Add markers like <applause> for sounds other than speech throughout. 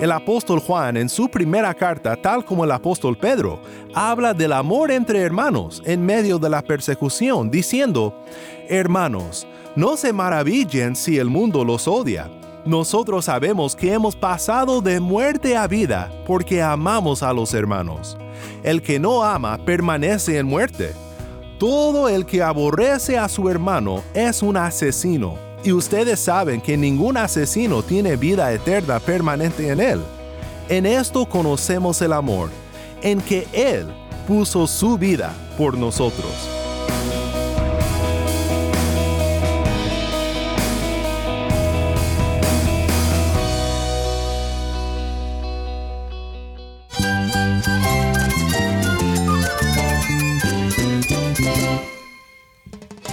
El apóstol Juan en su primera carta, tal como el apóstol Pedro, habla del amor entre hermanos en medio de la persecución, diciendo, Hermanos, no se maravillen si el mundo los odia. Nosotros sabemos que hemos pasado de muerte a vida porque amamos a los hermanos. El que no ama permanece en muerte. Todo el que aborrece a su hermano es un asesino y ustedes saben que ningún asesino tiene vida eterna permanente en él. En esto conocemos el amor, en que Él puso su vida por nosotros.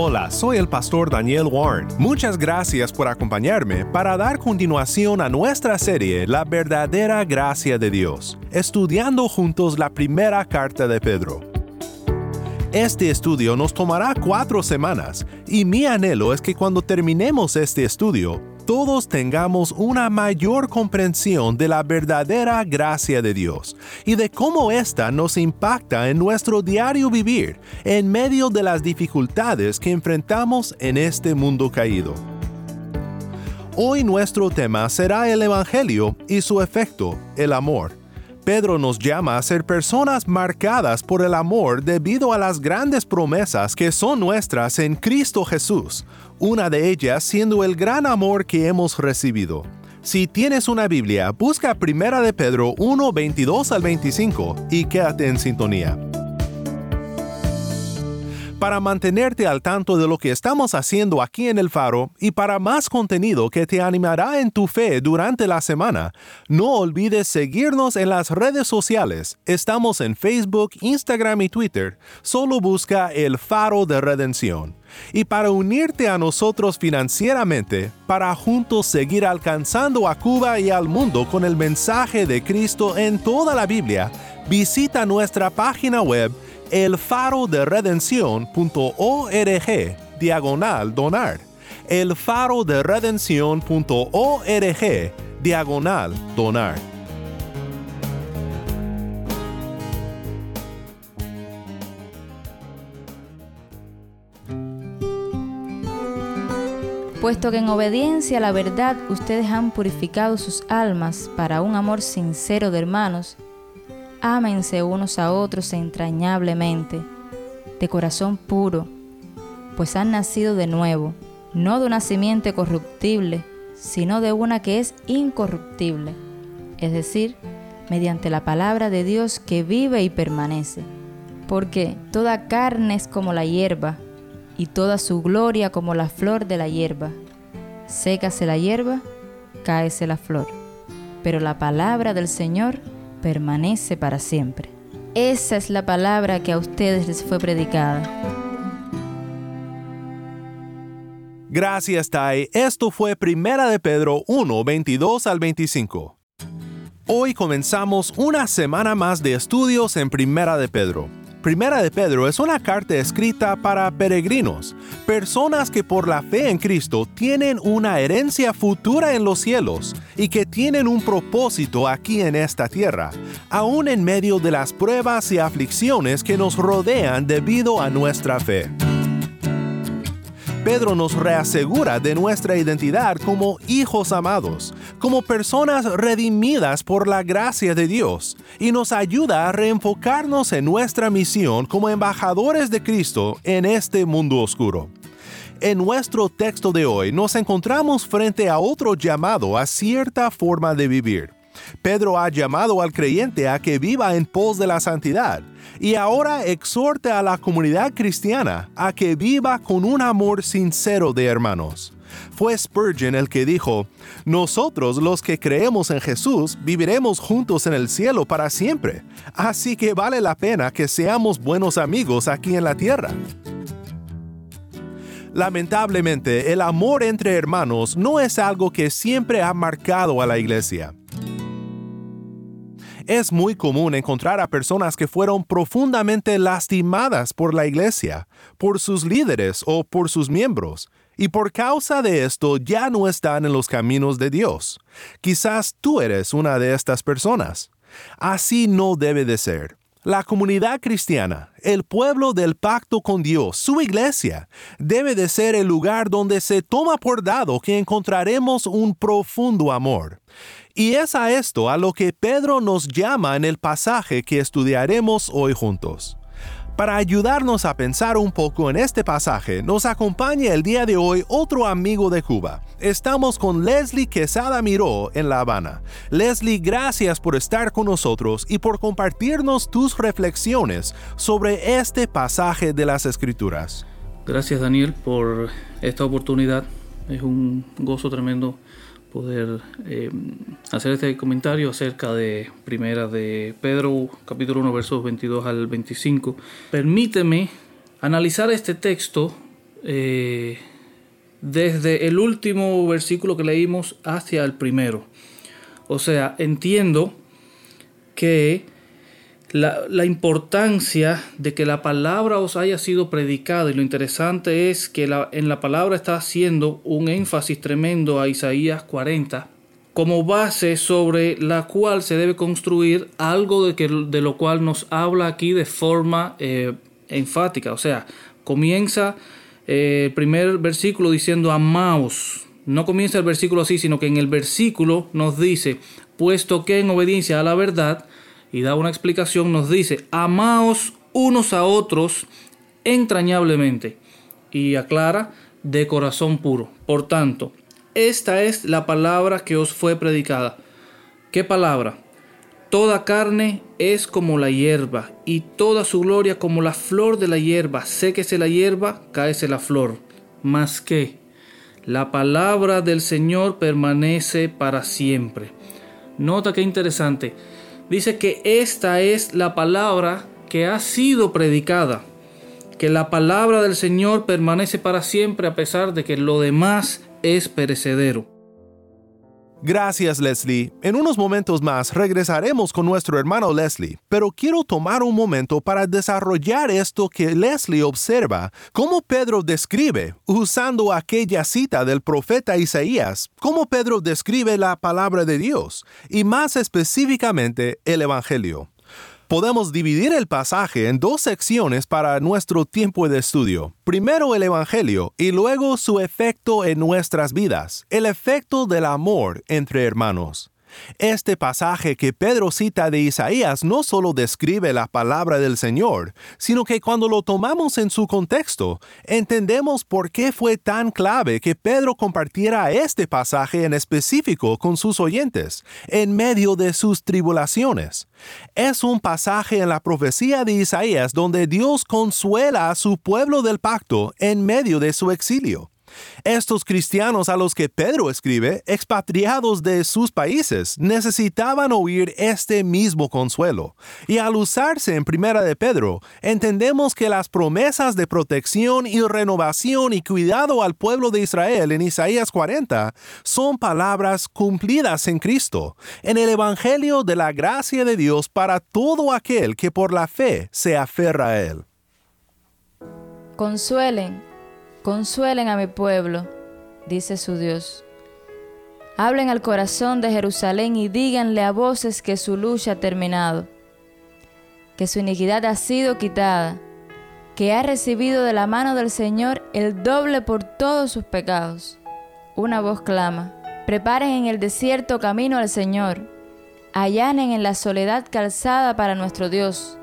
Hola, soy el pastor Daniel Warren. Muchas gracias por acompañarme para dar continuación a nuestra serie La verdadera gracia de Dios, estudiando juntos la primera carta de Pedro. Este estudio nos tomará cuatro semanas y mi anhelo es que cuando terminemos este estudio, todos tengamos una mayor comprensión de la verdadera gracia de Dios y de cómo ésta nos impacta en nuestro diario vivir en medio de las dificultades que enfrentamos en este mundo caído. Hoy nuestro tema será el Evangelio y su efecto, el amor. Pedro nos llama a ser personas marcadas por el amor debido a las grandes promesas que son nuestras en Cristo Jesús, una de ellas siendo el gran amor que hemos recibido. Si tienes una Biblia, busca Primera de Pedro 1, 22 al 25 y quédate en sintonía. Para mantenerte al tanto de lo que estamos haciendo aquí en el faro y para más contenido que te animará en tu fe durante la semana, no olvides seguirnos en las redes sociales. Estamos en Facebook, Instagram y Twitter. Solo busca el faro de redención. Y para unirte a nosotros financieramente, para juntos seguir alcanzando a Cuba y al mundo con el mensaje de Cristo en toda la Biblia, visita nuestra página web elfaroderedención.org diagonal donar. elfaroderedención.org diagonal donar. Puesto que en obediencia a la verdad ustedes han purificado sus almas para un amor sincero de hermanos, ámense unos a otros entrañablemente, de corazón puro, pues han nacido de nuevo, no de una simiente corruptible, sino de una que es incorruptible, es decir, mediante la palabra de Dios que vive y permanece. Porque toda carne es como la hierba, y toda su gloria como la flor de la hierba. Sécase la hierba, cáese la flor. Pero la palabra del Señor permanece para siempre. Esa es la palabra que a ustedes les fue predicada. Gracias, Tai. Esto fue Primera de Pedro 1, 22 al 25. Hoy comenzamos una semana más de estudios en Primera de Pedro. Primera de Pedro es una carta escrita para peregrinos, personas que por la fe en Cristo tienen una herencia futura en los cielos y que tienen un propósito aquí en esta tierra, aún en medio de las pruebas y aflicciones que nos rodean debido a nuestra fe. Pedro nos reasegura de nuestra identidad como hijos amados, como personas redimidas por la gracia de Dios, y nos ayuda a reenfocarnos en nuestra misión como embajadores de Cristo en este mundo oscuro. En nuestro texto de hoy nos encontramos frente a otro llamado a cierta forma de vivir. Pedro ha llamado al creyente a que viva en pos de la santidad y ahora exhorta a la comunidad cristiana a que viva con un amor sincero de hermanos. Fue Spurgeon el que dijo, Nosotros los que creemos en Jesús viviremos juntos en el cielo para siempre, así que vale la pena que seamos buenos amigos aquí en la tierra. Lamentablemente, el amor entre hermanos no es algo que siempre ha marcado a la iglesia. Es muy común encontrar a personas que fueron profundamente lastimadas por la iglesia, por sus líderes o por sus miembros, y por causa de esto ya no están en los caminos de Dios. Quizás tú eres una de estas personas. Así no debe de ser. La comunidad cristiana, el pueblo del pacto con Dios, su iglesia, debe de ser el lugar donde se toma por dado que encontraremos un profundo amor. Y es a esto a lo que Pedro nos llama en el pasaje que estudiaremos hoy juntos. Para ayudarnos a pensar un poco en este pasaje, nos acompaña el día de hoy otro amigo de Cuba. Estamos con Leslie Quesada Miró en La Habana. Leslie, gracias por estar con nosotros y por compartirnos tus reflexiones sobre este pasaje de las Escrituras. Gracias Daniel por esta oportunidad. Es un gozo tremendo poder eh, hacer este comentario acerca de primera de Pedro capítulo 1 versos 22 al 25. Permíteme analizar este texto eh, desde el último versículo que leímos hacia el primero. O sea, entiendo que la, importancia de que la palabra os haya sido predicada y lo interesante es que en la palabra está haciendo un énfasis tremendo a Isaías 40 como base sobre la cual se debe construir algo de, que, de lo cual nos habla aquí de forma eh, enfática. O sea, comienza eh, el primer versículo diciendo amaos. No comienza el versículo así, sino que en el versículo nos dice, puesto que en obediencia a la verdad, y da una explicación, nos dice, amaos unos a otros entrañablemente. Y aclara, de corazón puro. Por tanto, esta es la palabra que os fue predicada. ¿Qué palabra? Toda carne es como la hierba, y toda su gloria como la flor de la hierba. Séquese la hierba, cáese la flor. Mas que la palabra del Señor permanece para siempre. Nota qué interesante dice que esta es la palabra que ha sido predicada, que la palabra del Señor permanece para siempre a pesar de que lo demás es perecedero. Gracias Leslie. En unos momentos más regresaremos con nuestro hermano Leslie, pero quiero tomar un momento para desarrollar esto que Leslie observa, cómo Pedro describe, usando aquella cita del profeta Isaías, cómo Pedro describe la palabra de Dios, y más específicamente el Evangelio podemos dividir el pasaje en dos secciones para nuestro tiempo de estudio. Primero el Evangelio y luego su efecto en nuestras vidas, el efecto del amor entre hermanos. Este pasaje que Pedro cita de Isaías no solo describe la palabra del Señor, sino que cuando lo tomamos en su contexto, entendemos por qué fue tan clave que Pedro compartiera este pasaje en específico con sus oyentes, en medio de sus tribulaciones. Es un pasaje en la profecía de Isaías donde Dios consuela a su pueblo del pacto en medio de su exilio. Estos cristianos a los que Pedro escribe, expatriados de sus países, necesitaban oír este mismo consuelo. Y al usarse en Primera de Pedro, entendemos que las promesas de protección y renovación y cuidado al pueblo de Israel en Isaías 40 son palabras cumplidas en Cristo, en el Evangelio de la gracia de Dios para todo aquel que por la fe se aferra a Él. Consuelen Consuelen a mi pueblo, dice su Dios. Hablen al corazón de Jerusalén y díganle a voces que su lucha ha terminado, que su iniquidad ha sido quitada, que ha recibido de la mano del Señor el doble por todos sus pecados. Una voz clama, preparen en el desierto camino al Señor, allanen en la soledad calzada para nuestro Dios.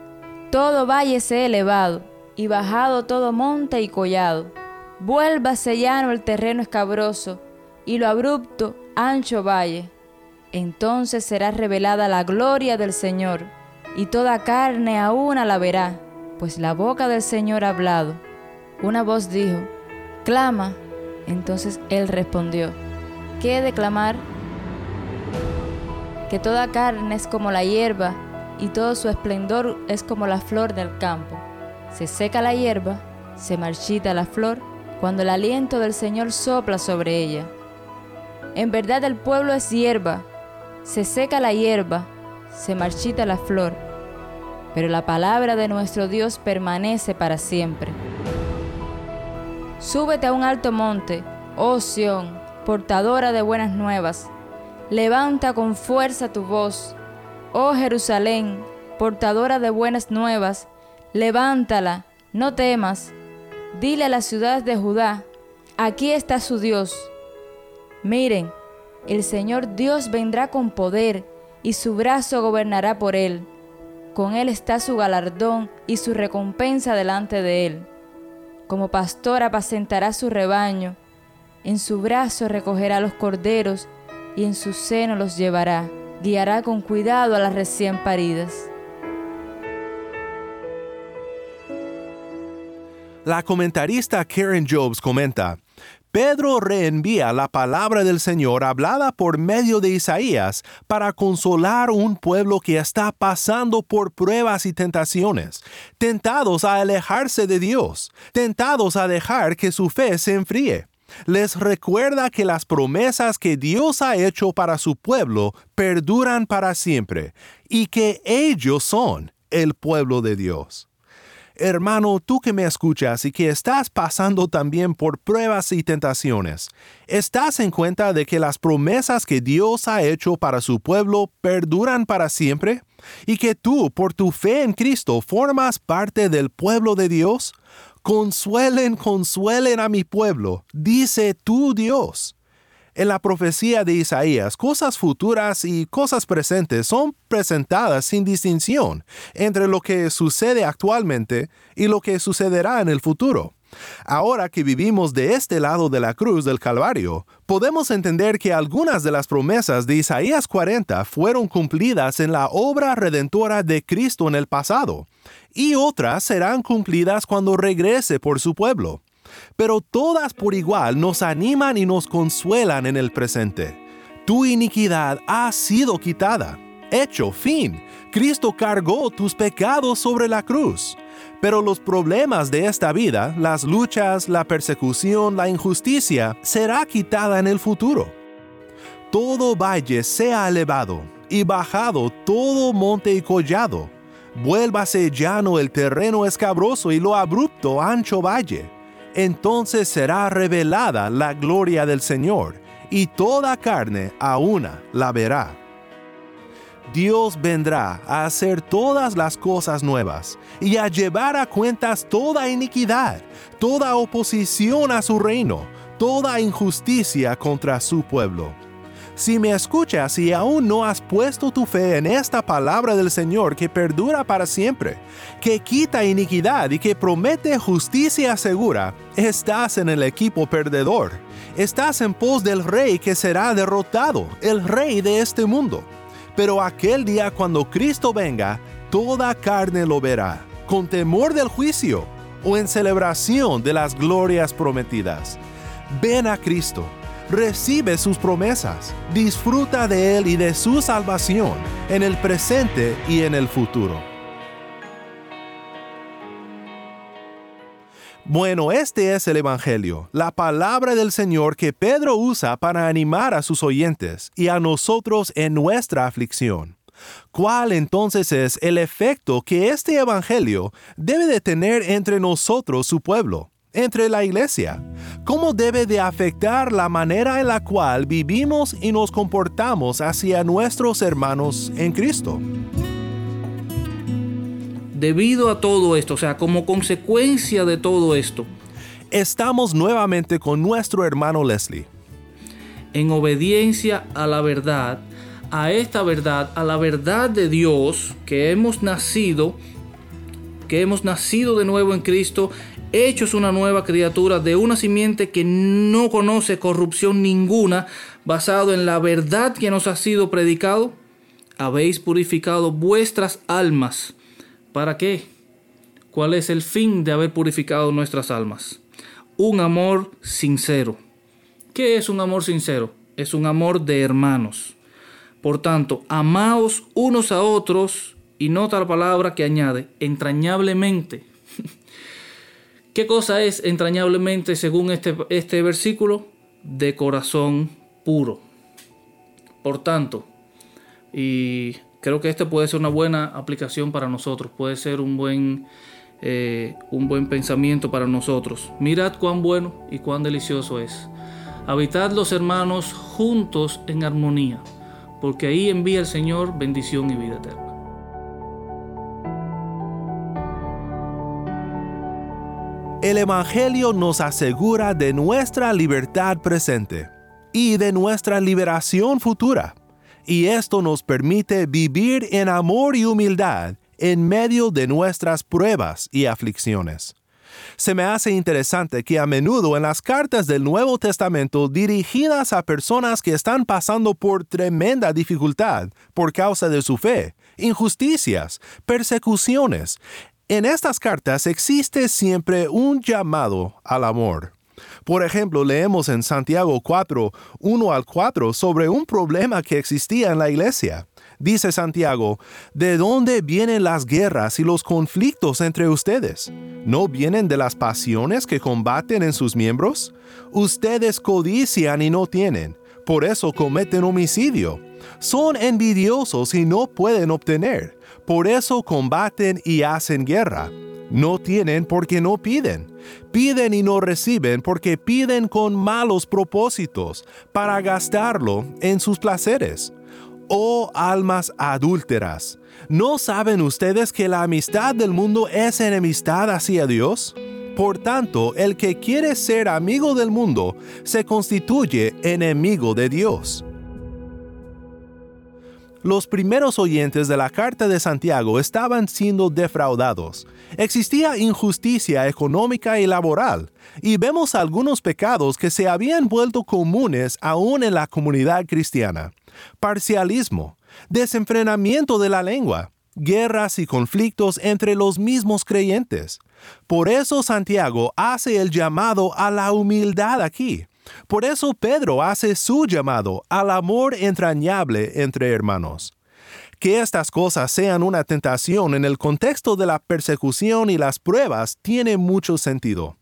Todo valle sea elevado, y bajado todo monte y collado Vuélvase llano el terreno escabroso y lo abrupto ancho valle. Entonces será revelada la gloria del Señor, y toda carne a una la verá, pues la boca del Señor ha hablado. Una voz dijo, Clama, Entonces él respondió, ¿qué he de clamar? Que toda carne es como la hierba y todo su esplendor es como la flor del campo. Se seca la hierba, se marchita la flor, cuando el aliento del Señor sopla sobre ella. En verdad el pueblo es hierba, se seca la hierba, se marchita la flor, pero la palabra de nuestro Dios permanece para siempre. Súbete a un alto monte, oh Sión, portadora de buenas nuevas. Levanta con fuerza tu voz, oh Jerusalén, portadora de buenas nuevas. Levántala, no temas. Dile a las ciudades de Judá, aquí está su Dios. Miren, el Señor Dios vendrá con poder y su brazo gobernará por él. Con él está su galardón y su recompensa delante de él. Como pastor apacentará su rebaño, en su brazo recogerá los corderos y en su seno los llevará. Guiará con cuidado a las recién paridas. La comentarista Karen Jobs comenta, Pedro reenvía la palabra del Señor hablada por medio de Isaías para consolar un pueblo que está pasando por pruebas y tentaciones, tentados a alejarse de Dios, tentados a dejar que su fe se enfríe. Les recuerda que las promesas que Dios ha hecho para su pueblo perduran para siempre y que ellos son el pueblo de Dios. Hermano, tú que me escuchas y que estás pasando también por pruebas y tentaciones, ¿estás en cuenta de que las promesas que Dios ha hecho para su pueblo perduran para siempre? ¿Y que tú, por tu fe en Cristo, formas parte del pueblo de Dios? Consuelen, consuelen a mi pueblo, dice tu Dios. En la profecía de Isaías, cosas futuras y cosas presentes son presentadas sin distinción entre lo que sucede actualmente y lo que sucederá en el futuro. Ahora que vivimos de este lado de la cruz del Calvario, podemos entender que algunas de las promesas de Isaías 40 fueron cumplidas en la obra redentora de Cristo en el pasado, y otras serán cumplidas cuando regrese por su pueblo pero todas por igual nos animan y nos consuelan en el presente. Tu iniquidad ha sido quitada. Hecho, fin. Cristo cargó tus pecados sobre la cruz. Pero los problemas de esta vida, las luchas, la persecución, la injusticia, será quitada en el futuro. Todo valle sea elevado y bajado todo monte y collado. Vuélvase llano el terreno escabroso y lo abrupto ancho valle entonces será revelada la gloria del Señor, y toda carne a una la verá. Dios vendrá a hacer todas las cosas nuevas y a llevar a cuentas toda iniquidad, toda oposición a su reino, toda injusticia contra su pueblo si me escuchas y aún no has puesto tu fe en esta palabra del Señor que perdura para siempre, que quita iniquidad y que promete justicia segura, estás en el equipo perdedor. Estás en pos del rey que será derrotado, el rey de este mundo. Pero aquel día cuando Cristo venga, toda carne lo verá, con temor del juicio o en celebración de las glorias prometidas. Ven a Cristo recibe sus promesas, disfruta de Él y de su salvación en el presente y en el futuro. Bueno, este es el Evangelio, la palabra del Señor que Pedro usa para animar a sus oyentes y a nosotros en nuestra aflicción. ¿Cuál entonces es el efecto que este Evangelio debe de tener entre nosotros, su pueblo? Entre la iglesia? ¿Cómo debe de afectar la manera en la cual vivimos y nos comportamos hacia nuestros hermanos en Cristo? Debido a todo esto, o sea, como consecuencia de todo esto, estamos nuevamente con nuestro hermano Leslie. En obediencia a la verdad, a esta verdad, a la verdad de Dios, que hemos nacido, que hemos nacido de nuevo en Cristo hechos una nueva criatura de una simiente que no conoce corrupción ninguna, basado en la verdad que nos ha sido predicado, habéis purificado vuestras almas. ¿Para qué? ¿Cuál es el fin de haber purificado nuestras almas? Un amor sincero, ¿Qué es un amor sincero? Es un amor de hermanos. Por tanto, amaos unos a otros, y nota la palabra que añade, entrañablemente. <laughs> ¿Qué cosa es entrañablemente según este, este versículo? De corazón puro. Por tanto, y creo que este puede ser una buena aplicación para nosotros, puede ser un buen, eh, un buen pensamiento para nosotros. Mirad cuán bueno y cuán delicioso es. Habitad los hermanos juntos en armonía, porque ahí envía el Señor bendición y vida eterna. El Evangelio nos asegura de nuestra libertad presente y de nuestra liberación futura. Y esto nos permite vivir en amor y humildad en medio de nuestras pruebas y aflicciones. Se me hace interesante que a menudo en las cartas del Nuevo Testamento dirigidas a personas que están pasando por tremenda dificultad por causa de su fe, injusticias, persecuciones, en estas cartas existe siempre un llamado al amor. Por ejemplo, leemos en Santiago 4, 1 al 4 sobre un problema que existía en la iglesia. Dice Santiago, ¿de dónde vienen las guerras y los conflictos entre ustedes? ¿No vienen de las pasiones que combaten en sus miembros? Ustedes codician y no tienen, por eso cometen homicidio. Son envidiosos y no pueden obtener, por eso combaten y hacen guerra. No tienen porque no piden. Piden y no reciben porque piden con malos propósitos para gastarlo en sus placeres. Oh almas adúlteras, ¿no saben ustedes que la amistad del mundo es enemistad hacia Dios? Por tanto, el que quiere ser amigo del mundo se constituye enemigo de Dios. Los primeros oyentes de la carta de Santiago estaban siendo defraudados. Existía injusticia económica y laboral, y vemos algunos pecados que se habían vuelto comunes aún en la comunidad cristiana. Parcialismo, desenfrenamiento de la lengua, guerras y conflictos entre los mismos creyentes. Por eso Santiago hace el llamado a la humildad aquí por eso Pedro hace su llamado al amor entrañable entre hermanos. Que estas cosas sean una tentación en el contexto de la persecución y las pruebas tiene mucho sentido.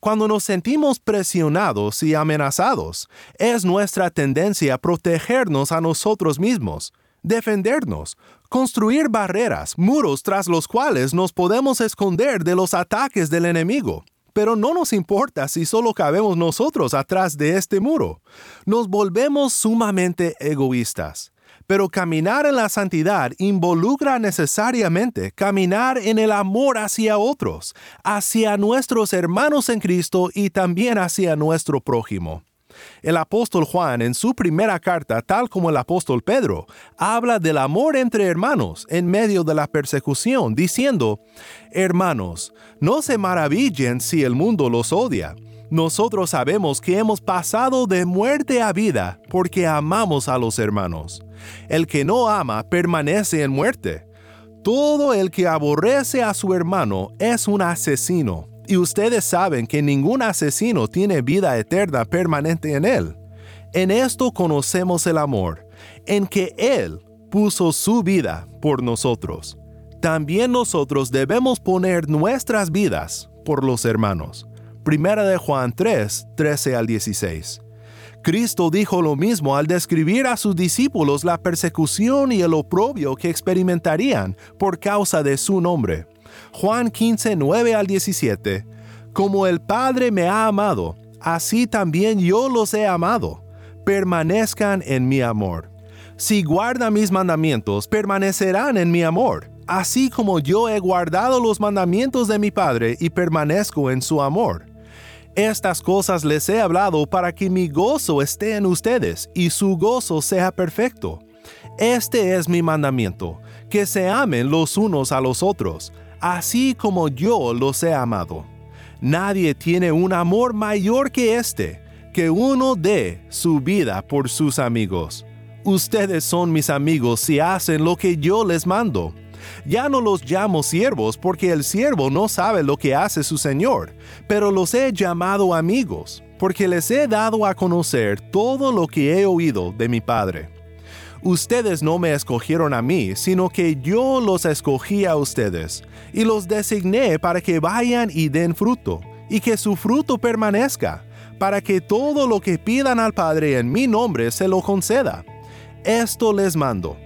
Cuando nos sentimos presionados y amenazados, es nuestra tendencia protegernos a nosotros mismos, defendernos, construir barreras, muros tras los cuales nos podemos esconder de los ataques del enemigo. Pero no nos importa si solo cabemos nosotros atrás de este muro. Nos volvemos sumamente egoístas. Pero caminar en la santidad involucra necesariamente caminar en el amor hacia otros, hacia nuestros hermanos en Cristo y también hacia nuestro prójimo. El apóstol Juan en su primera carta, tal como el apóstol Pedro, habla del amor entre hermanos en medio de la persecución, diciendo, Hermanos, no se maravillen si el mundo los odia. Nosotros sabemos que hemos pasado de muerte a vida porque amamos a los hermanos. El que no ama permanece en muerte. Todo el que aborrece a su hermano es un asesino y ustedes saben que ningún asesino tiene vida eterna permanente en él. En esto conocemos el amor, en que Él puso su vida por nosotros. También nosotros debemos poner nuestras vidas por los hermanos. Primera de Juan 3, 13 al 16. Cristo dijo lo mismo al describir a sus discípulos la persecución y el oprobio que experimentarían por causa de su nombre. Juan 15, 9 al 17. Como el Padre me ha amado, así también yo los he amado. Permanezcan en mi amor. Si guardan mis mandamientos, permanecerán en mi amor, así como yo he guardado los mandamientos de mi Padre y permanezco en su amor. Estas cosas les he hablado para que mi gozo esté en ustedes y su gozo sea perfecto. Este es mi mandamiento, que se amen los unos a los otros, así como yo los he amado. Nadie tiene un amor mayor que este, que uno dé su vida por sus amigos. Ustedes son mis amigos si hacen lo que yo les mando. Ya no los llamo siervos porque el siervo no sabe lo que hace su Señor, pero los he llamado amigos, porque les he dado a conocer todo lo que he oído de mi Padre. Ustedes no me escogieron a mí, sino que yo los escogí a ustedes, y los designé para que vayan y den fruto, y que su fruto permanezca, para que todo lo que pidan al Padre en mi nombre se lo conceda. Esto les mando,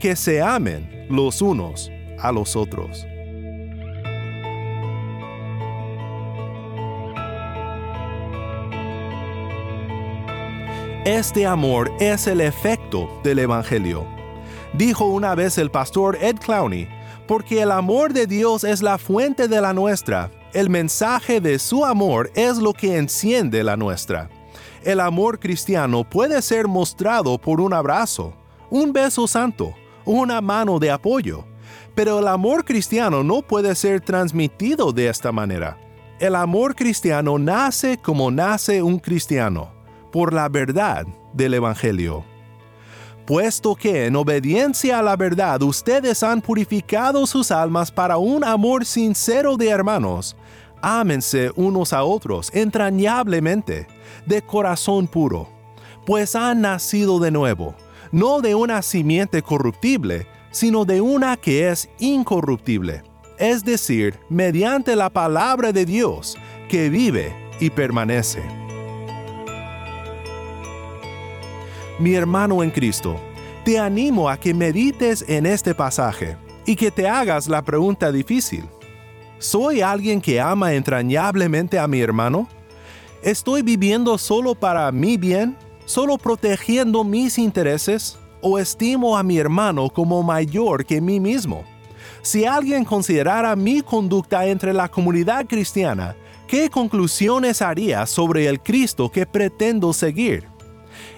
que se amen los unos a los otros. Este amor es el efecto del Evangelio. Dijo una vez el pastor Ed Clowney, porque el amor de Dios es la fuente de la nuestra, el mensaje de su amor es lo que enciende la nuestra. El amor cristiano puede ser mostrado por un abrazo, un beso santo, una mano de apoyo, pero el amor cristiano no puede ser transmitido de esta manera. El amor cristiano nace como nace un cristiano por la verdad del Evangelio. Puesto que en obediencia a la verdad ustedes han purificado sus almas para un amor sincero de hermanos, ámense unos a otros entrañablemente, de corazón puro, pues han nacido de nuevo, no de una simiente corruptible, sino de una que es incorruptible, es decir, mediante la palabra de Dios, que vive y permanece. Mi hermano en Cristo, te animo a que medites en este pasaje y que te hagas la pregunta difícil. ¿Soy alguien que ama entrañablemente a mi hermano? ¿Estoy viviendo solo para mi bien, solo protegiendo mis intereses, o estimo a mi hermano como mayor que mí mismo? Si alguien considerara mi conducta entre la comunidad cristiana, ¿qué conclusiones haría sobre el Cristo que pretendo seguir?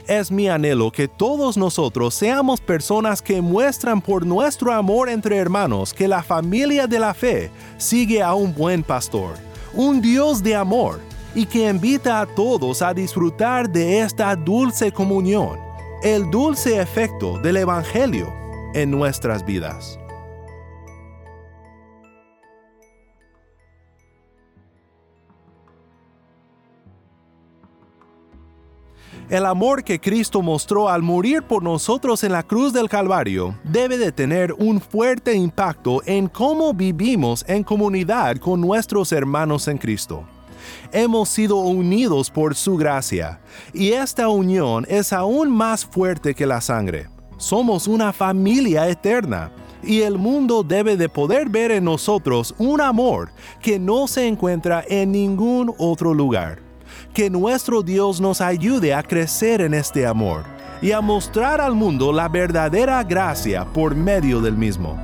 Es mi anhelo que todos nosotros seamos personas que muestran por nuestro amor entre hermanos que la familia de la fe sigue a un buen pastor, un Dios de amor, y que invita a todos a disfrutar de esta dulce comunión, el dulce efecto del Evangelio en nuestras vidas. El amor que Cristo mostró al morir por nosotros en la cruz del Calvario debe de tener un fuerte impacto en cómo vivimos en comunidad con nuestros hermanos en Cristo. Hemos sido unidos por su gracia, y esta unión es aún más fuerte que la sangre. Somos una familia eterna, y el mundo debe de poder ver en nosotros un amor que no se encuentra en ningún otro lugar que nuestro Dios nos ayude a crecer en este amor y a mostrar al mundo la verdadera gracia por medio del mismo.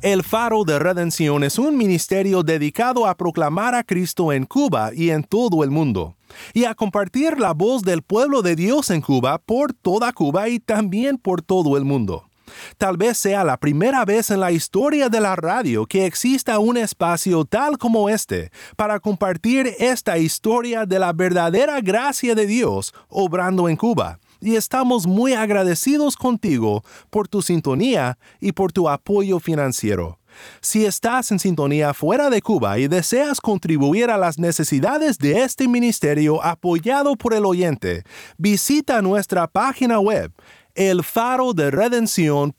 El Faro de Redención es un ministerio dedicado a proclamar a Cristo en Cuba y en todo el mundo, y a compartir la voz del pueblo de Dios en Cuba por toda Cuba y también por todo el mundo. Tal vez sea la primera vez en la historia de la radio que exista un espacio tal como este para compartir esta historia de la verdadera gracia de Dios obrando en Cuba. Y estamos muy agradecidos contigo por tu sintonía y por tu apoyo financiero. Si estás en sintonía fuera de Cuba y deseas contribuir a las necesidades de este ministerio apoyado por el oyente, visita nuestra página web el faro de redención.org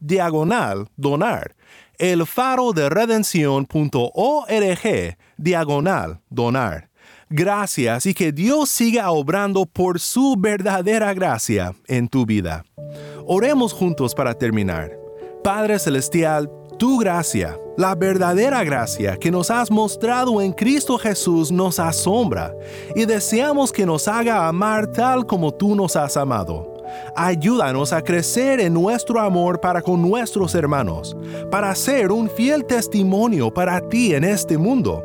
diagonal donar. El faro de redención.org diagonal donar. Gracias y que Dios siga obrando por su verdadera gracia en tu vida. Oremos juntos para terminar. Padre Celestial, tu gracia, la verdadera gracia que nos has mostrado en Cristo Jesús nos asombra y deseamos que nos haga amar tal como tú nos has amado. Ayúdanos a crecer en nuestro amor para con nuestros hermanos, para ser un fiel testimonio para ti en este mundo.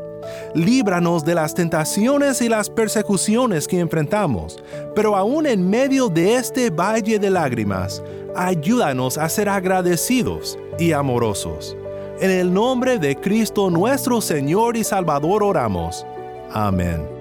Líbranos de las tentaciones y las persecuciones que enfrentamos, pero aún en medio de este valle de lágrimas, ayúdanos a ser agradecidos y amorosos. En el nombre de Cristo nuestro Señor y Salvador oramos. Amén.